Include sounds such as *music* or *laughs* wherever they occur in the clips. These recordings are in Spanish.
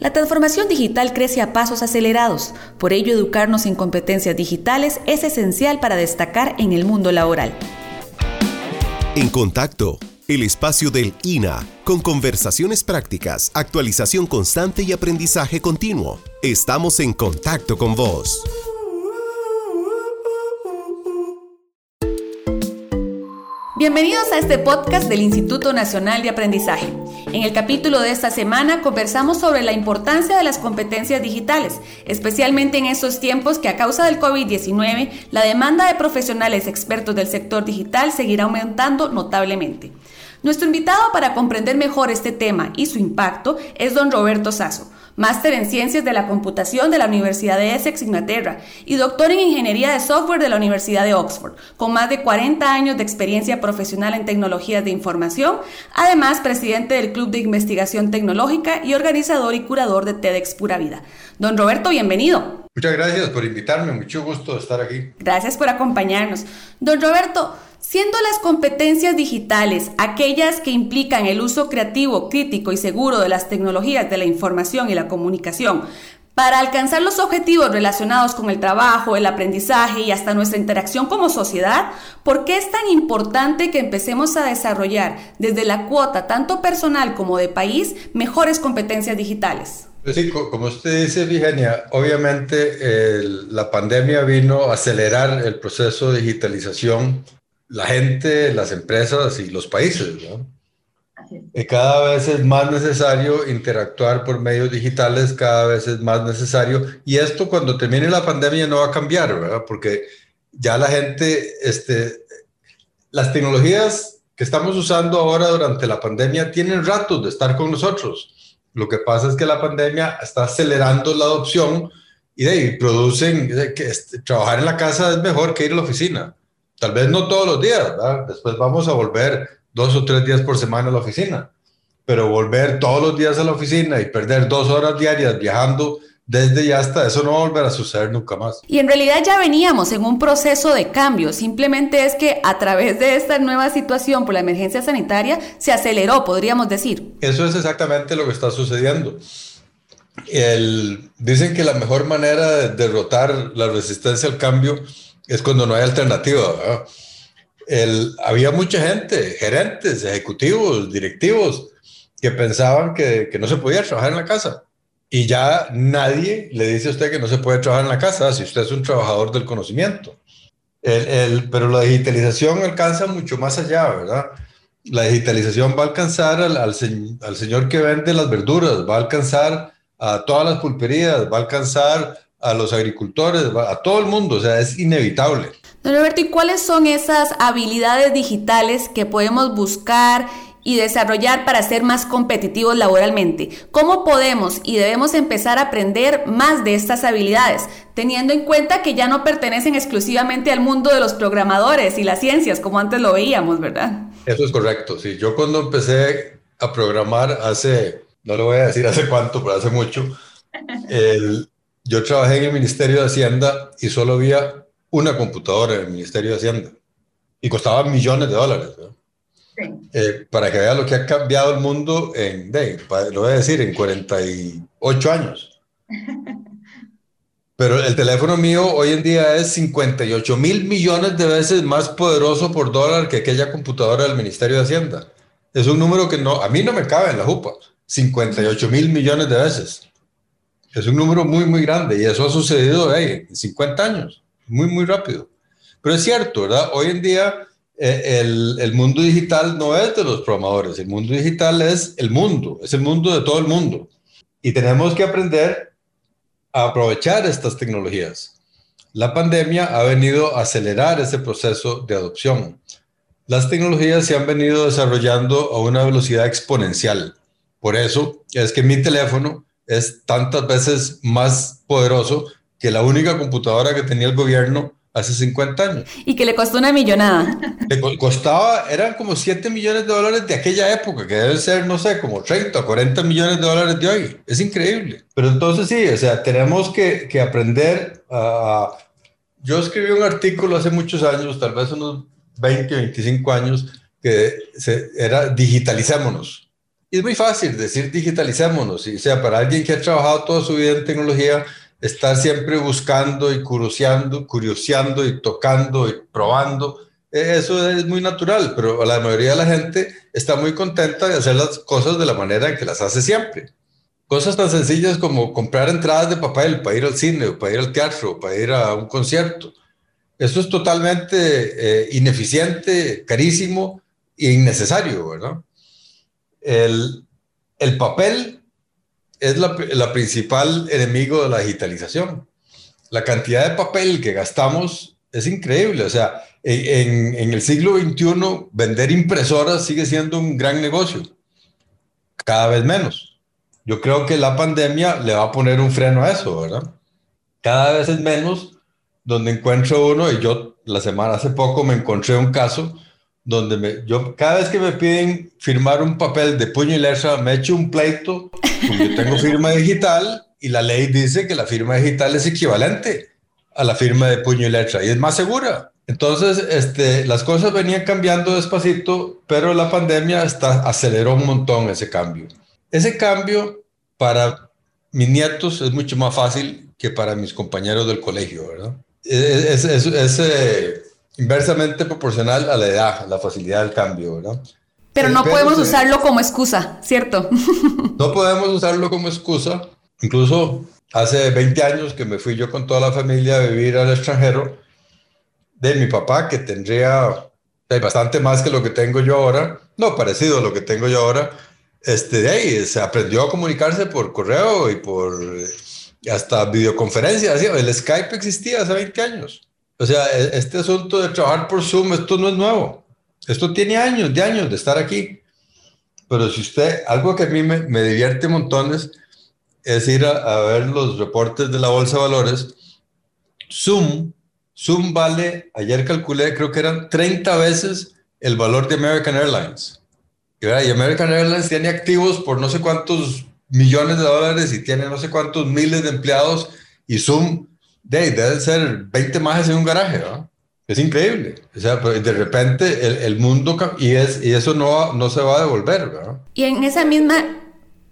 La transformación digital crece a pasos acelerados, por ello educarnos en competencias digitales es esencial para destacar en el mundo laboral. En contacto, el espacio del INA, con conversaciones prácticas, actualización constante y aprendizaje continuo. Estamos en contacto con vos. Bienvenidos a este podcast del Instituto Nacional de Aprendizaje. En el capítulo de esta semana conversamos sobre la importancia de las competencias digitales, especialmente en estos tiempos que a causa del COVID-19 la demanda de profesionales expertos del sector digital seguirá aumentando notablemente. Nuestro invitado para comprender mejor este tema y su impacto es don Roberto Sasso máster en Ciencias de la Computación de la Universidad de Essex, Inglaterra, y doctor en Ingeniería de Software de la Universidad de Oxford, con más de 40 años de experiencia profesional en tecnologías de información, además presidente del Club de Investigación Tecnológica y organizador y curador de TEDx Pura Vida. Don Roberto, bienvenido. Muchas gracias por invitarme, mucho gusto estar aquí. Gracias por acompañarnos. Don Roberto, Siendo las competencias digitales aquellas que implican el uso creativo, crítico y seguro de las tecnologías de la información y la comunicación, para alcanzar los objetivos relacionados con el trabajo, el aprendizaje y hasta nuestra interacción como sociedad, ¿por qué es tan importante que empecemos a desarrollar desde la cuota tanto personal como de país mejores competencias digitales? Pues sí, como usted dice, Virginia, obviamente la pandemia vino a acelerar el proceso de digitalización la gente, las empresas y los países. ¿no? Y cada vez es más necesario interactuar por medios digitales, cada vez es más necesario. Y esto cuando termine la pandemia no va a cambiar, ¿verdad? Porque ya la gente, este, las tecnologías que estamos usando ahora durante la pandemia tienen ratos de estar con nosotros. Lo que pasa es que la pandemia está acelerando la adopción y de ahí producen que este, trabajar en la casa es mejor que ir a la oficina. Tal vez no todos los días. Después vamos a volver dos o tres días por semana a la oficina. Pero volver todos los días a la oficina y perder dos horas diarias viajando desde ya hasta eso no va a volver a suceder nunca más. Y en realidad ya veníamos en un proceso de cambio, simplemente es que a través de esta nueva situación por la emergencia sanitaria se aceleró, podríamos decir. Eso es exactamente lo que está sucediendo. El, dicen que la mejor manera de derrotar la resistencia al cambio es cuando no hay alternativa. El, había mucha gente, gerentes, ejecutivos, directivos, que pensaban que, que, no se podía trabajar en la casa. Y ya nadie le dice a usted que no se puede trabajar en la casa si usted es un trabajador del conocimiento. El, el, pero la digitalización alcanza mucho más allá, ¿verdad? La digitalización va a alcanzar al, al, al señor que vende las verduras, va a alcanzar a todas las pulperías, va a alcanzar a los agricultores, a todo el mundo, o sea, es inevitable. Don Roberto, ¿y cuáles son esas habilidades digitales que podemos buscar y desarrollar para ser más competitivos laboralmente? ¿Cómo podemos y debemos empezar a aprender más de estas habilidades, teniendo en cuenta que ya no pertenecen exclusivamente al mundo de los programadores y las ciencias, como antes lo veíamos, ¿verdad? Eso es correcto, sí. Yo cuando empecé a programar hace, no le voy a decir hace cuánto, pero hace mucho, el, yo trabajé en el Ministerio de Hacienda y solo había una computadora en el Ministerio de Hacienda y costaba millones de dólares. Eh, para que vea lo que ha cambiado el mundo en, lo voy a decir, en 48 años. *laughs* Pero el teléfono mío hoy en día es 58 mil millones de veces más poderoso por dólar que aquella computadora del Ministerio de Hacienda. Es un número que no, a mí no me cabe en la jupa. 58 mil millones de veces. Es un número muy, muy grande y eso ha sucedido en 50 años, muy, muy rápido. Pero es cierto, ¿verdad? Hoy en día el, el, mundo digital no es de los programadores, el mundo digital es el mundo, es el mundo de todo el mundo. Y tenemos que aprender a aprovechar estas tecnologías. La pandemia ha venido a acelerar ese proceso de adopción. Las tecnologías se han venido desarrollando a una velocidad exponencial. Por eso es que mi teléfono es tantas veces más poderoso que la única computadora que tenía el gobierno hace 50 años. Y que le costó una millonada. Le costaba, eran como 7 millones de dólares de aquella época, que debe ser, no sé, como 30 o 40 millones de dólares de hoy. Es increíble. Pero entonces sí, o sea, tenemos que, que aprender a... Yo escribí un artículo hace muchos años, tal vez unos 20 o 25 años, que se, era digitalicémonos Y es muy fácil decir digitalicémonos. O sea, para alguien que ha trabajado toda su vida en tecnología, estar siempre buscando y curioseando, curioseando y tocando y probando, e, eso es muy natural, pero la mayoría de la gente está muy contenta de hacer las cosas de la manera en que las hace siempre. Cosas tan sencillas como comprar entradas de papel para ir al cine, o para ir al teatro, o para ir a un concierto. Eso es totalmente eh, ineficiente, carísimo e innecesario, ¿verdad? El, el papel es la, la, principal enemigo de la digitalización. La cantidad de papel que gastamos es increíble. O sea, en, en, el siglo XXI vender impresoras sigue siendo un gran negocio. Cada vez menos. Yo creo que la pandemia le va a poner un freno a eso, ¿verdad? Cada vez es menos donde encuentro uno, y yo la semana hace poco me encontré un caso donde yo cada vez que me piden firmar un papel de puño y letra, me echo un pleito, yo tengo firma digital y la ley dice que la firma digital es equivalente a la firma de puño y letra y es más segura. Entonces, este, las cosas venían cambiando despacito, pero la pandemia está, aceleró un montón ese cambio. Ese cambio para mis nietos es mucho más fácil que para mis compañeros del colegio, ¿verdad? es, es, eh, inversamente proporcional a la edad, la facilidad del cambio, ¿verdad? Pero no podemos usarlo como excusa, ¿cierto? no podemos usarlo como excusa. Incluso hace 20 años que me fui yo con toda la familia a vivir al extranjero, de mi papá, que tendría bastante más que lo que tengo yo ahora, no parecido a lo que tengo yo ahora, este, de ahí se aprendió a comunicarse por correo y por hasta videoconferencias, el Skype existía hace 20 años. O sea, e, este asunto de trabajar por Zoom, esto no es nuevo. Esto tiene años, de años de estar aquí. Pero si usted, algo que a mí me, divierte montones es ir a, ver los reportes de la Bolsa de Valores. Zoom, Zoom vale, ayer calculé, creo que eran 30 veces el valor de American Airlines. Y American Airlines tiene activos por no sé cuántos millones de dólares y tiene no sé cuántos miles de empleados y Zoom de, debe ser 20 más en un garaje, ¿no? Es increíble. O sea, pues, de repente el, el mundo y, es, y eso no, no se va a devolver, ¿verdad? Y en esa misma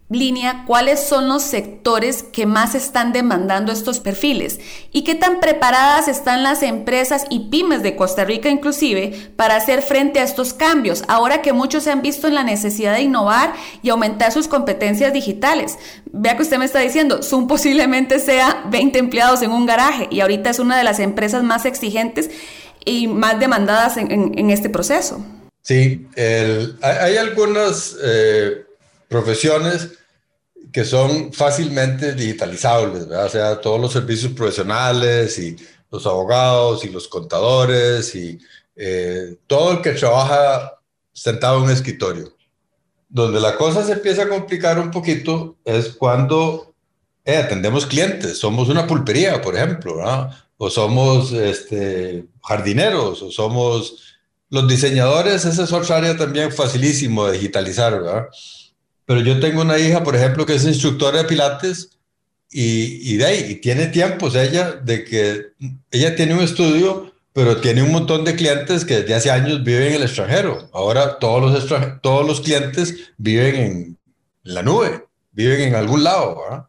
línea cuáles son los sectores que más están demandando estos perfiles y qué tan preparadas están las empresas y pymes de Costa Rica inclusive para hacer frente a estos cambios, ahora que muchos se han visto en la necesidad de innovar y aumentar sus competencias digitales. Vea que usted me está diciendo, Zoom posiblemente sea 20 empleados en un garaje y ahorita es una de las empresas más exigentes y más demandadas en, este proceso. Sí, hay, algunas... Eh, profesiones que son fácilmente digitalizables, ¿verdad? O sea, todos los servicios profesionales y los abogados y los contadores y eh, todo el que trabaja sentado en un escritorio. Donde la cosa se empieza a complicar un poquito es cuando eh, atendemos clientes, somos una pulpería, por ejemplo, ¿verdad? O somos este, jardineros, o somos los diseñadores, esa es otra área también facilísimo de digitalizar, ¿verdad? pero yo tengo una hija, por ejemplo, que es instructora de pilates y, y de ahí, y tiene tiempos ella de que ella tiene un estudio, pero tiene un montón de clientes que desde hace años viven en el extranjero. Ahora todos los, todos los clientes viven en la nube, viven en algún lado. ¿verdad?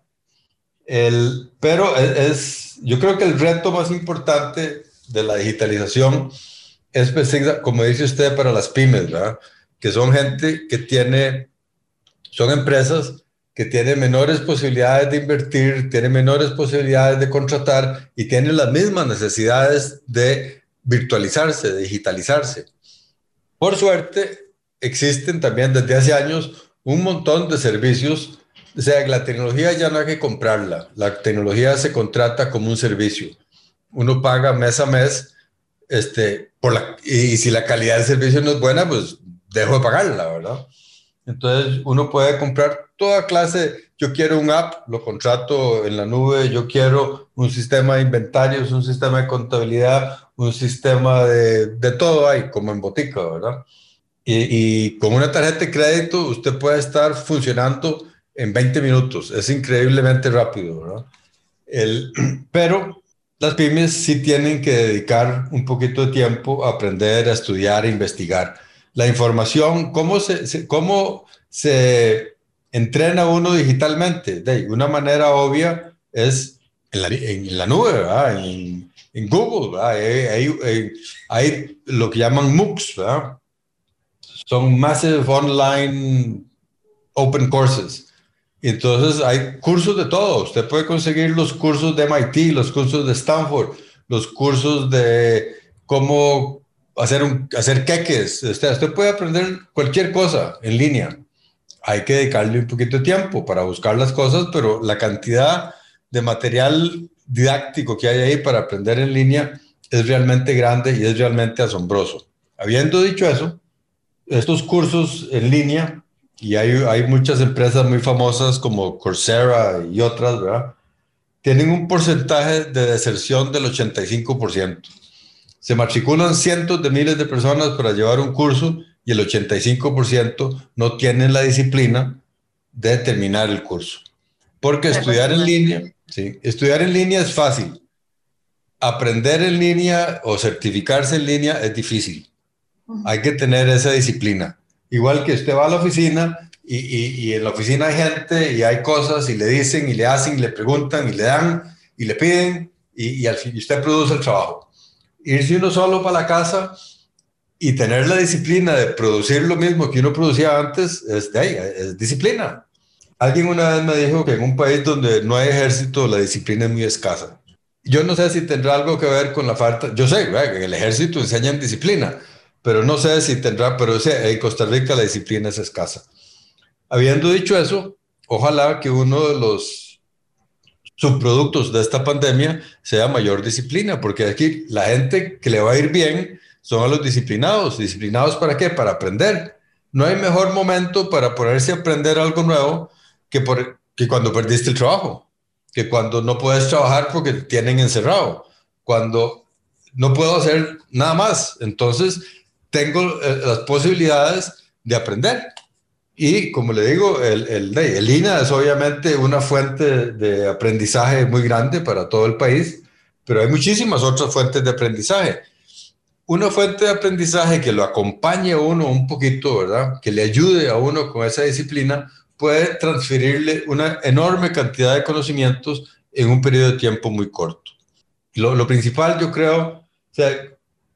Pero es, yo creo que el reto más importante de la digitalización es, pues, como dice usted, para las pymes, ¿verdad? que son gente que tiene son empresas que tienen menores posibilidades de invertir, tienen menores posibilidades de contratar y tienen las mismas necesidades de virtualizarse, de digitalizarse. Por suerte, existen también desde hace años un montón de servicios, o sea, la tecnología ya no hay que comprarla, la tecnología se contrata como un servicio. Uno paga mes a mes, este, por la, y si la calidad del servicio no es buena, pues dejo de pagarla, ¿verdad? Entonces uno puede comprar toda clase, yo quiero un app, lo contrato en la nube, yo quiero un sistema de inventarios, un sistema de contabilidad, un sistema de, de todo hay, como en botica, ¿verdad? Y, y, con una tarjeta de crédito usted puede estar funcionando en 20 minutos, es increíblemente rápido, ¿verdad? El, *clears throat* pero las pymes sí tienen que dedicar un poquito de tiempo a aprender, a estudiar, a investigar la información, cómo se, cómo se entrena uno digitalmente. De una manera obvia es en la, en la nube, ¿verdad? En, en Google. Hay, hay, hay, lo que llaman MOOCs, ¿verdad? son Massive Online Open Courses. Entonces hay cursos de todo. Usted puede conseguir los cursos de MIT, los cursos de Stanford, los cursos de cómo hacer, un, hacer queques. Usted, usted puede aprender cualquier cosa en línea. Hay que dedicarle un poquito de tiempo para buscar las cosas, pero la cantidad de material didáctico que hay ahí para aprender en línea es realmente grande y es realmente asombroso. Habiendo dicho eso, estos cursos en línea y hay, hay muchas empresas muy famosas como Coursera y otras, ¿verdad? Tienen un porcentaje de deserción del 85%. Se matriculan cientos de miles de personas para llevar un curso y el 85% no tienen la disciplina de terminar el curso. Porque estudiar en línea, sí, estudiar en línea es fácil. Aprender en línea o certificarse en línea es difícil. Hay que tener esa disciplina. Igual que usted va a la oficina y, y, en la oficina hay gente y hay cosas y le dicen y le hacen y le preguntan y le dan y le piden y, al fin usted produce el trabajo. Irse uno solo para la casa y tener la disciplina de producir lo mismo que uno producía antes es, de ahí, es disciplina. Alguien una vez me dijo que en un país donde no hay ejército la disciplina es muy escasa. Yo no sé si tendrá algo que ver con la falta, yo sé que en el ejército enseñan disciplina, pero no sé si tendrá, pero en Costa Rica la disciplina es escasa. Habiendo dicho eso, ojalá que uno de los subproductos de esta pandemia sea mayor disciplina, porque aquí la gente que le va a ir bien son a los disciplinados. ¿Disciplinados para qué? Para aprender. No hay mejor momento para ponerse a aprender algo nuevo que, por, que cuando perdiste el trabajo, que cuando no puedes trabajar porque te tienen encerrado, cuando no puedo hacer nada más. Entonces, tengo eh, las posibilidades de aprender. Y como le digo, el, el, el INA es obviamente una fuente de aprendizaje muy grande para todo el país, pero hay muchísimas otras fuentes de aprendizaje. Una fuente de aprendizaje que lo acompañe a uno un poquito, ¿verdad? Que le ayude a uno con esa disciplina, puede transferirle una enorme cantidad de conocimientos en un periodo de tiempo muy corto. Lo, lo principal, yo creo, o sea,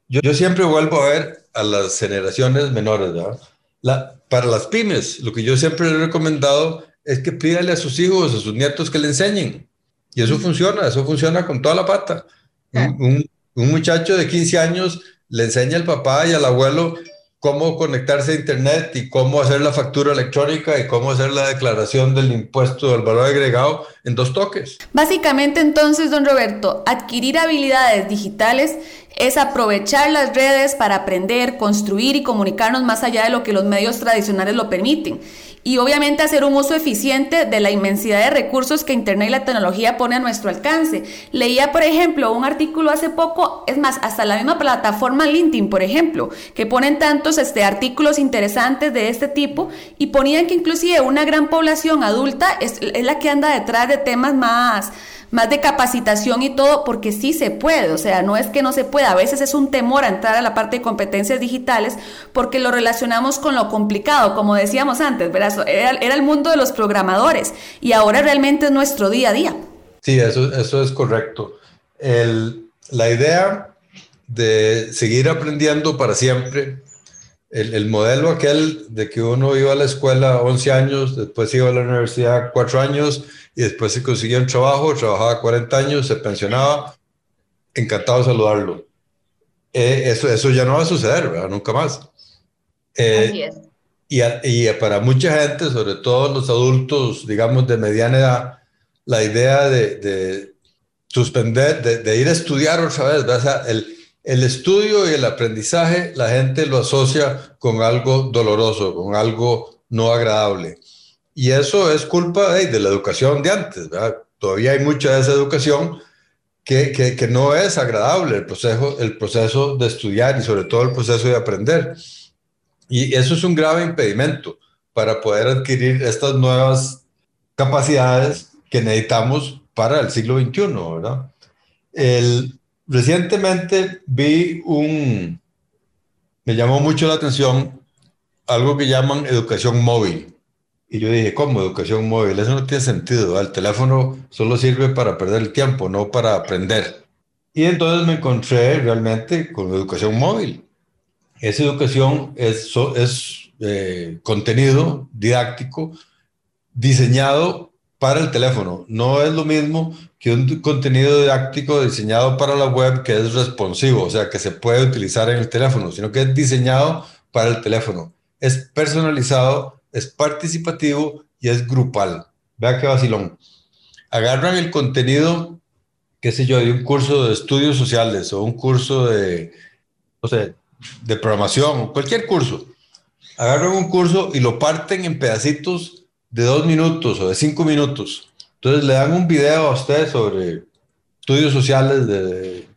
yo, yo siempre vuelvo a ver a las generaciones menores, ¿verdad? La, para las pymes, lo que yo siempre he recomendado es que pídale a sus hijos, a sus nietos que le enseñen. Y eso funciona, eso funciona con toda la pata. Un, un, muchacho de 15 años le enseña al papá y al abuelo cómo conectarse a Internet y cómo hacer la factura electrónica y cómo hacer la declaración del impuesto del valor agregado en dos toques. Básicamente entonces, don Roberto, adquirir habilidades digitales es aprovechar las redes para aprender, construir y comunicarnos más allá de lo que los medios tradicionales lo permiten. Y obviamente hacer un uso eficiente de la inmensidad de recursos que Internet y la tecnología pone a nuestro alcance. Leía, por ejemplo, un artículo hace poco, es más, hasta la misma plataforma LinkedIn, por ejemplo, que ponen tantos este, artículos interesantes de este tipo y ponían que inclusive una gran población adulta es, es la que anda detrás de temas más más de capacitación y todo, porque sí se puede, o sea, no es que no se pueda, a veces es un temor a entrar a la parte de competencias digitales porque lo relacionamos con lo complicado, como decíamos antes, ¿verdad? Era, era el mundo de los programadores y ahora realmente es nuestro día a día. Sí, eso, eso es correcto. El, la idea de seguir aprendiendo para siempre, el, el, modelo aquel de que uno iba a la escuela 11 años, después iba a la universidad 4 años, y después se consiguió un trabajo, trabajaba 40 años, se pensionaba, encantado de saludarlo. Eh, eso, eso ya no va a suceder, ¿verdad? Nunca más. Eh, y, y, para mucha gente, sobre todo los adultos, digamos, de mediana edad, la idea de, de suspender, de, de, ir a estudiar otra vez, o sea, el, el estudio y el aprendizaje, la gente lo asocia con algo doloroso, con algo no agradable. Y eso es culpa de la educación de antes, ¿verdad? Todavía hay mucha de esa educación que, que, no es agradable, el proceso, el proceso de estudiar y sobre todo el proceso de aprender. Y eso es un grave impedimento para poder adquirir estas nuevas capacidades que necesitamos para el siglo XXI, ¿verdad? El, recientemente vi un, me llamó mucho la atención algo que llaman educación móvil. Y yo dije, ¿cómo educación móvil? Eso no tiene sentido. El teléfono solo sirve para perder el tiempo, no para aprender. Y entonces me encontré realmente con educación móvil. Esa educación es, es eh, contenido didáctico diseñado para el teléfono. No es lo mismo que un contenido didáctico diseñado para la web que es responsivo, o sea, que se puede utilizar en el teléfono, sino que es diseñado para el teléfono. Es personalizado es participativo y es grupal. Vea qué vacilón. Agarran el contenido, qué sé yo, de un curso de estudios sociales o un curso de, no sé, de programación, cualquier curso. Agarran un curso y lo parten en pedacitos de dos minutos o de cinco minutos. Entonces le dan un video a usted sobre estudios sociales de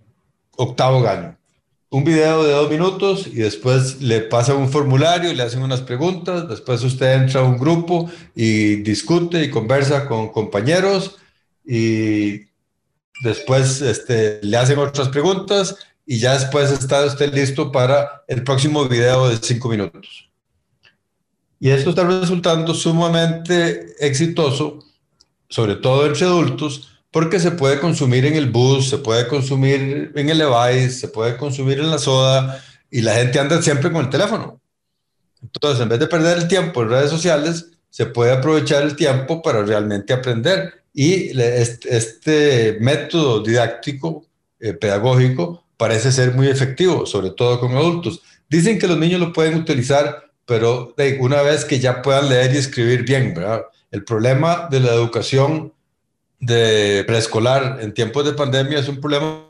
octavo año un video de dos minutos y después le pasan un formulario le hacen unas preguntas. Después usted entra a un grupo y discute y conversa con compañeros y después este, le hacen otras preguntas y ya después está usted listo para el próximo video de cinco minutos. Y esto está resultando sumamente exitoso, sobre todo entre adultos, porque se puede consumir en el bus, se puede consumir en el Levi's, se puede consumir en la soda y la gente anda siempre con el teléfono. Entonces, en vez de perder el tiempo en redes sociales, se puede aprovechar el tiempo para realmente aprender. Y este, método didáctico, eh, pedagógico, parece ser muy efectivo, sobre todo con adultos. Dicen que los niños lo pueden utilizar, pero una vez que ya puedan leer y escribir bien, ¿verdad? El problema de la educación de preescolar en tiempos de pandemia es un problema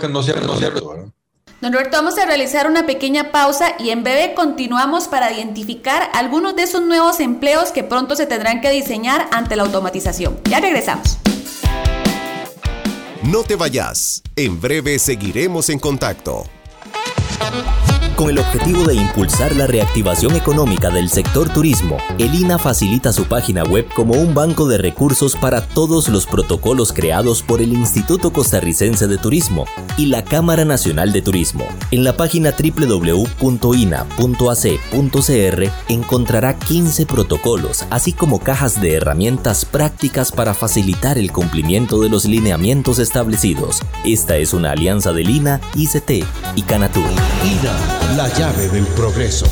que no se ha resuelto. Don Roberto, vamos a realizar una pequeña pausa y en breve continuamos para identificar algunos de esos nuevos empleos que pronto se tendrán que diseñar ante la automatización. Ya regresamos. No te vayas. En breve seguiremos en contacto. Con el objetivo de impulsar la reactivación económica del sector turismo, el INA facilita su página web como un banco de recursos para todos los protocolos creados por el Instituto Costarricense de Turismo y la Cámara Nacional de Turismo. En la página www.ina.ac.cr encontrará 15 protocolos, así como cajas de herramientas prácticas para facilitar el cumplimiento de los lineamientos establecidos. Esta es una alianza del INA, ICT y Canatur la llave del progreso.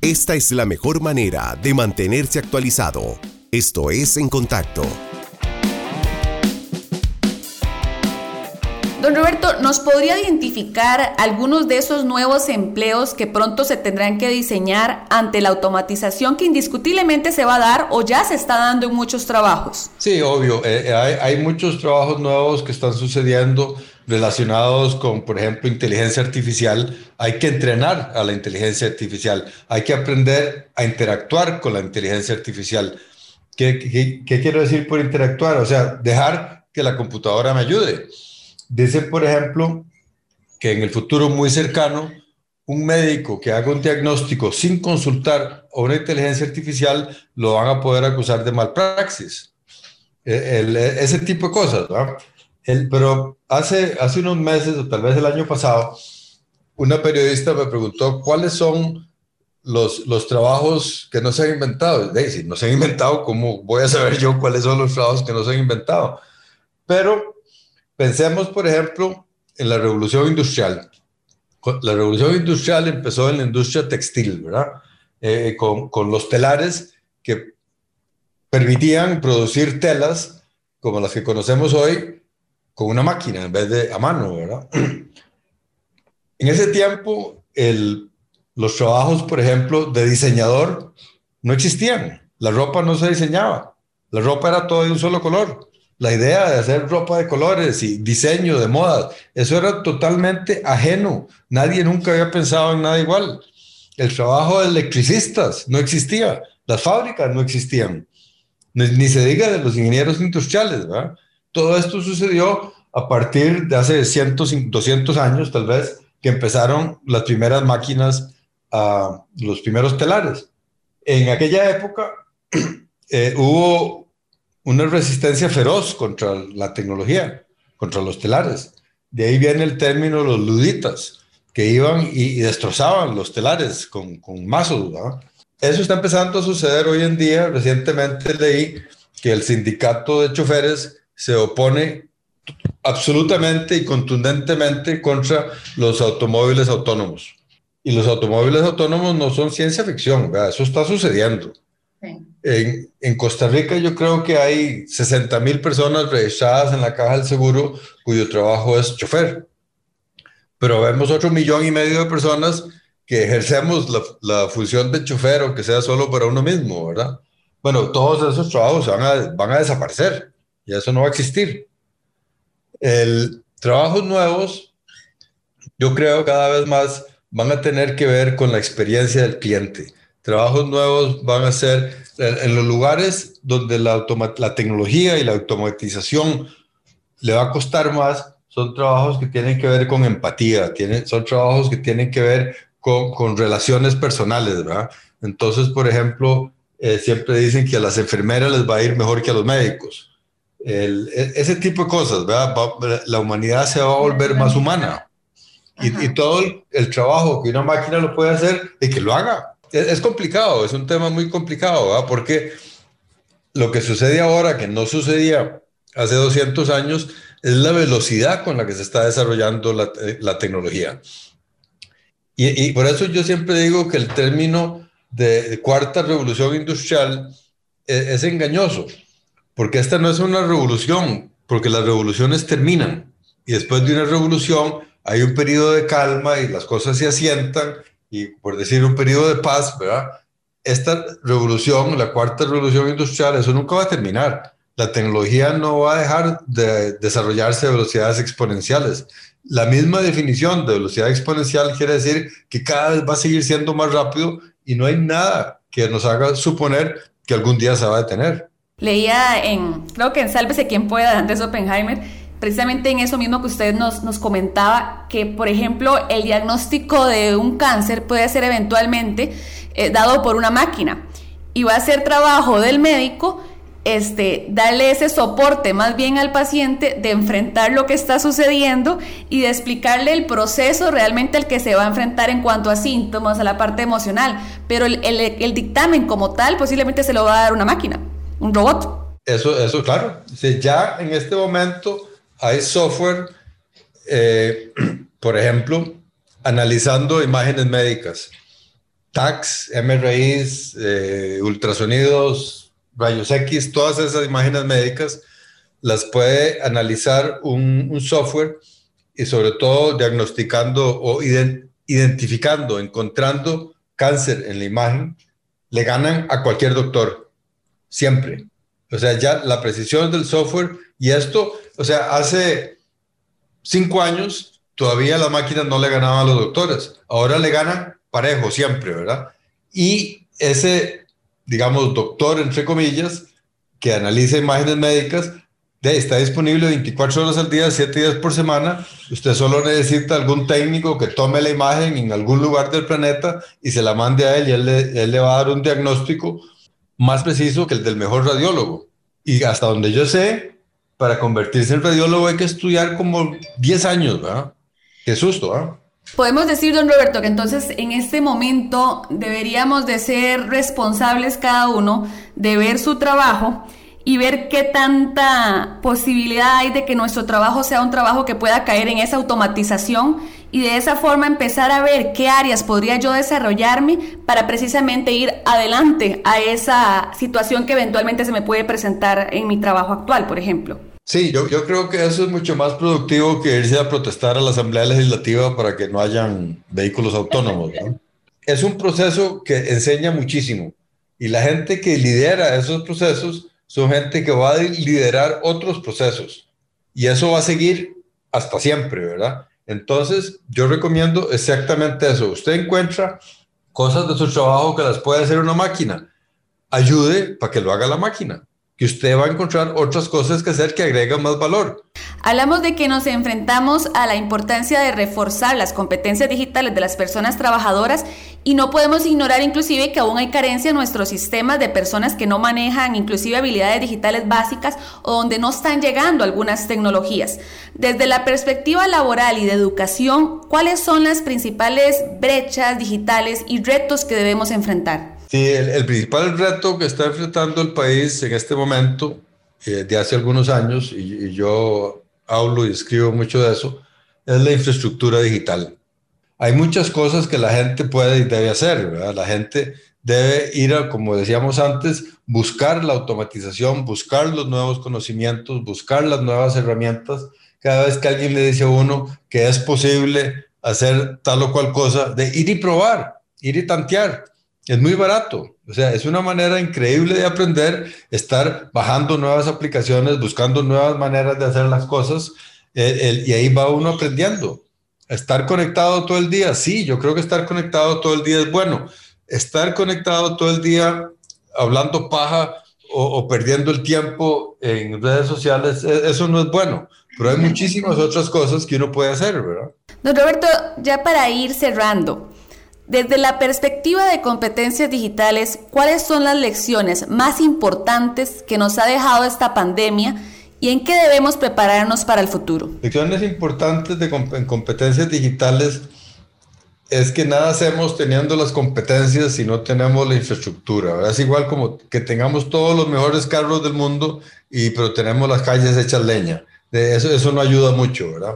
Esta es la mejor manera de mantenerse actualizado. Esto es En Contacto. Don Roberto, ¿nos podría identificar algunos de esos nuevos empleos que pronto se tendrán que diseñar ante la automatización que indiscutiblemente se va a dar o ya se está dando en muchos trabajos? Sí, obvio. Eh, eh, hay, muchos trabajos nuevos que están sucediendo relacionados con, por ejemplo, inteligencia artificial, hay que entrenar a la inteligencia artificial, hay que aprender a interactuar con la inteligencia artificial. ¿Qué, qué, quiero decir por interactuar? O sea, dejar que la computadora me ayude. Dicen, por ejemplo, que en el futuro muy cercano, un médico que haga un diagnóstico sin consultar a una inteligencia artificial lo van a poder acusar de malpraxis. E, ese tipo de cosas, ¿verdad? pero hace, hace unos meses, o tal vez el año pasado, una periodista me preguntó cuáles son los, los trabajos que no se han inventado. Daisy, no se han inventado, ¿cómo voy a saber yo cuáles son los trabajos que no se han inventado? Pero pensemos, por ejemplo, en la revolución industrial. La revolución industrial empezó en la industria textil, ¿verdad? Eh, con, los telares que permitían producir telas como las que conocemos hoy con una máquina en vez de a mano, ¿verdad? *clears throat* En ese tiempo, los trabajos, por ejemplo, de diseñador no existían. La ropa no se diseñaba. La ropa era todo de un solo color. La idea de hacer ropa de colores y diseño de modas, eso era totalmente ajeno. Nadie nunca había pensado en nada igual. El trabajo de electricistas no existía. Las fábricas no existían. Ni, se diga de los ingenieros industriales, ¿verdad? Todo esto sucedió a partir de hace cientos, 200 años, tal vez, que empezaron las primeras máquinas, uh, los primeros telares. En aquella época *clears throat* eh, hubo una resistencia feroz contra la tecnología, contra los telares. De ahí viene el término los luditas, que iban y, destrozaban los telares con, con mazos. Eso está empezando a suceder hoy en día. Recientemente leí que el sindicato de choferes se opone absolutamente y contundentemente contra los automóviles autónomos. Y los automóviles autónomos no son ciencia ficción, eso está sucediendo. En, en, Costa Rica yo creo que hay 60 mil personas registradas en la caja del seguro cuyo trabajo es chofer. Pero vemos otro millón y medio de personas que ejercemos la, la función de chofer, aunque sea solo para uno mismo, ¿verdad? Bueno, todos esos trabajos van a, van a desaparecer y eso no va a existir. El, trabajos nuevos, yo creo cada vez más van a tener que ver con la experiencia del cliente. Trabajos nuevos van a ser en, los lugares donde la, la tecnología y la automatización le va a costar más, son trabajos que tienen que ver con empatía, tienen, son trabajos que tienen que ver con, con relaciones personales, ¿verdad? Entonces, por ejemplo, eh, siempre dicen que a las enfermeras les va a ir mejor que a los médicos. El, e, ese tipo de cosas, ¿verdad? la humanidad se va a volver más humana. Y, y, todo el, trabajo que una máquina lo puede hacer, y que lo haga. Es, complicado, es un tema muy complicado, ¿verdad? Porque lo que sucede ahora, que no sucedía hace 200 años, es la velocidad con la que se está desarrollando la, eh, tecnología. Y, por eso yo siempre digo que el término de cuarta revolución industrial es, es, engañoso, porque esta no es una revolución, porque las revoluciones terminan y después de una revolución hay un periodo de calma y las cosas se asientan y por decir un periodo de paz, ¿verdad? Esta revolución, la cuarta revolución industrial, eso nunca va a terminar. La tecnología no va a dejar de desarrollarse a velocidades exponenciales. La misma definición de velocidad exponencial quiere decir que cada vez va a seguir siendo más rápido y no hay nada que nos haga suponer que algún día se va a detener. Leía en, creo que en Sálvese quien pueda, de Andrés Oppenheimer, precisamente en eso mismo que usted nos, nos comentaba, que por ejemplo el diagnóstico de un cáncer puede ser eventualmente eh, dado por una máquina y va a ser trabajo del médico este, darle ese soporte más bien al paciente de enfrentar lo que está sucediendo y de explicarle el proceso realmente al que se va a enfrentar en cuanto a síntomas, a la parte emocional. Pero el, el, dictamen como tal posiblemente se lo va a dar una máquina, un robot. Eso, eso claro. ya en este momento hay software, eh, *clears throat* por ejemplo, analizando imágenes médicas, TACs, MRIs, eh, ultrasonidos, rayos X, todas esas imágenes médicas las puede analizar un, software y sobre todo diagnosticando o identificando, encontrando cáncer en la imagen, le ganan a cualquier doctor, siempre. O sea, ya la precisión del software y esto, o sea, hace cinco años todavía las máquinas no le ganaban a los doctores, ahora le ganan parejo siempre, ¿verdad? Y ese digamos, doctor, entre comillas, que analiza imágenes médicas, está disponible 24 horas al día, 7 días por semana. Usted solo necesita algún técnico que tome la imagen en algún lugar del planeta y se la mande a él y él le, él le va a dar un diagnóstico más preciso que el del mejor radiólogo. Y hasta donde yo sé, para convertirse en radiólogo hay que estudiar como 10 años, ¿verdad? Qué susto, ¿ah? Podemos decir, don Roberto, que entonces en este momento deberíamos de ser responsables cada uno de ver su trabajo y ver qué tanta posibilidad hay de que nuestro trabajo sea un trabajo que pueda caer en esa automatización y de esa forma empezar a ver qué áreas podría yo desarrollarme para precisamente ir adelante a esa situación que eventualmente se me puede presentar en mi trabajo actual, por ejemplo. Sí, yo, yo creo que eso es mucho más productivo que irse a protestar a la Asamblea Legislativa para que no hayan vehículos autónomos. ¿no? Es un proceso que enseña muchísimo y la gente que lidera esos procesos son gente que va a liderar otros procesos y eso va a seguir hasta siempre, ¿verdad? Entonces, yo recomiendo exactamente eso. Usted encuentra cosas de su trabajo que las puede hacer una máquina. Ayude para que lo haga la máquina que usted va a encontrar otras cosas que hacer que agregan más valor. Hablamos de que nos enfrentamos a la importancia de reforzar las competencias digitales de las personas trabajadoras y no podemos ignorar inclusive que aún hay carencia en nuestros sistemas de personas que no manejan inclusive habilidades digitales básicas o donde no están llegando algunas tecnologías. Desde la perspectiva laboral y de educación, ¿cuáles son las principales brechas digitales y retos que debemos enfrentar? Sí, el, principal reto que está enfrentando el país en este momento, eh, de hace algunos años, y yo hablo y escribo mucho de eso, es la infraestructura digital. Hay muchas cosas que la gente puede y debe hacer, La gente debe ir a, como decíamos antes, buscar la automatización, buscar los nuevos conocimientos, buscar las nuevas herramientas. Cada vez que alguien le dice a uno que es posible hacer tal o cual cosa, de ir y probar, ir y tantear. Es muy barato. O sea, es una manera increíble de aprender, estar bajando nuevas aplicaciones, buscando nuevas maneras de hacer las cosas, y ahí va uno aprendiendo. Estar conectado todo el día, sí, yo creo que estar conectado todo el día es bueno. Estar conectado todo el día hablando paja o, perdiendo el tiempo en redes sociales, e, eso no es bueno. Pero hay muchísimas otras cosas que uno puede hacer, ¿verdad? Don Roberto, ya para ir cerrando, desde la perspectiva de competencias digitales, ¿cuáles son las lecciones más importantes que nos ha dejado esta pandemia y en qué debemos prepararnos para el futuro? Lecciones importantes de en competencias digitales es que nada hacemos teniendo las competencias si no tenemos la infraestructura. Es igual como que tengamos todos los mejores carros del mundo, y, pero tenemos las calles hechas leña. Eso, eso no ayuda mucho, ¿verdad?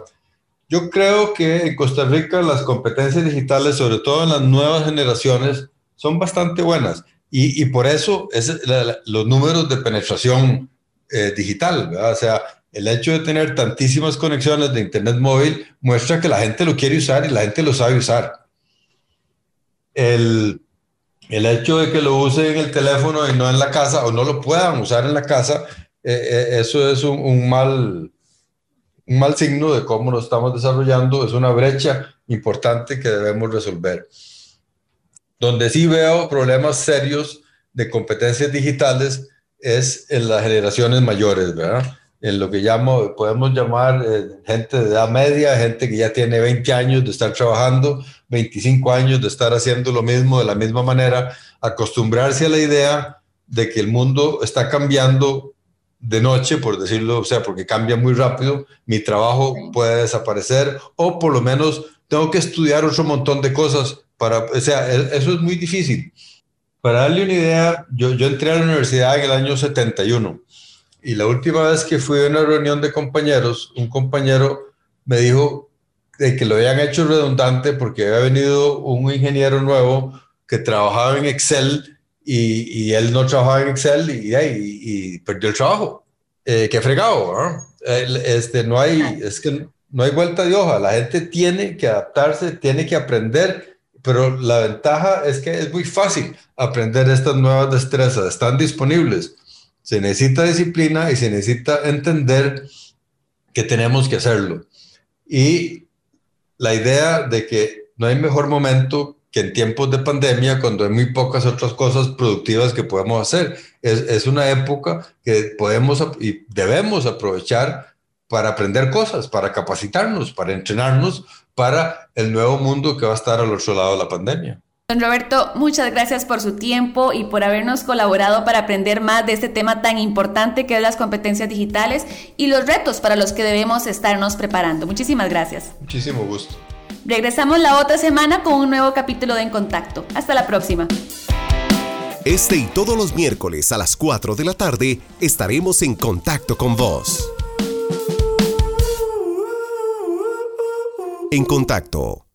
Yo creo que en Costa Rica las competencias digitales, sobre todo en las nuevas generaciones, son bastante buenas y, por eso es los números de penetración eh, digital, ¿verdad? o sea, el hecho de tener tantísimas conexiones de Internet móvil muestra que la gente lo quiere usar y la gente lo sabe usar. El, el hecho de que lo use en el teléfono y no en la casa o no lo puedan usar en la casa, eh, eh, eso es un mal un mal signo de cómo nos estamos desarrollando, es una brecha importante que debemos resolver. Donde sí veo problemas serios de competencias digitales es en las generaciones mayores, ¿verdad? En lo que llamo, podemos llamar eh, gente de edad media, gente que ya tiene 20 años de estar trabajando, 25 años de estar haciendo lo mismo de la misma manera, acostumbrarse a la idea de que el mundo está cambiando de noche, por decirlo, o sea, porque cambia muy rápido, mi trabajo puede desaparecer o por lo menos tengo que estudiar otro montón de cosas para, o sea, e, eso es muy difícil. Para darle una idea, yo, yo entré a la universidad en el año 71 y la última vez que fui a una reunión de compañeros, un compañero me dijo de que lo habían hecho redundante porque había venido un ingeniero nuevo que trabajaba en Excel y, él no trabajaba en Excel y, y, perdió el trabajo. Eh, qué fregado, este, no hay, es que no hay vuelta de hoja, la gente tiene que adaptarse, tiene que aprender, pero la ventaja es que es muy fácil aprender estas nuevas destrezas, están disponibles. Se necesita disciplina y se necesita entender que tenemos que hacerlo. Y la idea de que no hay mejor momento que en tiempos de pandemia, cuando hay muy pocas otras cosas productivas que podemos hacer, es, es una época que podemos y debemos aprovechar para aprender cosas, para capacitarnos, para entrenarnos para el nuevo mundo que va a estar al otro lado de la pandemia. Don Roberto, muchas gracias por su tiempo y por habernos colaborado para aprender más de este tema tan importante que es las competencias digitales y los retos para los que debemos estarnos preparando. Muchísimas gracias. Muchísimo gusto. Regresamos la otra semana con un nuevo capítulo de En Contacto. Hasta la próxima. Este y todos los miércoles a las 4 de la tarde estaremos en contacto con vos. En contacto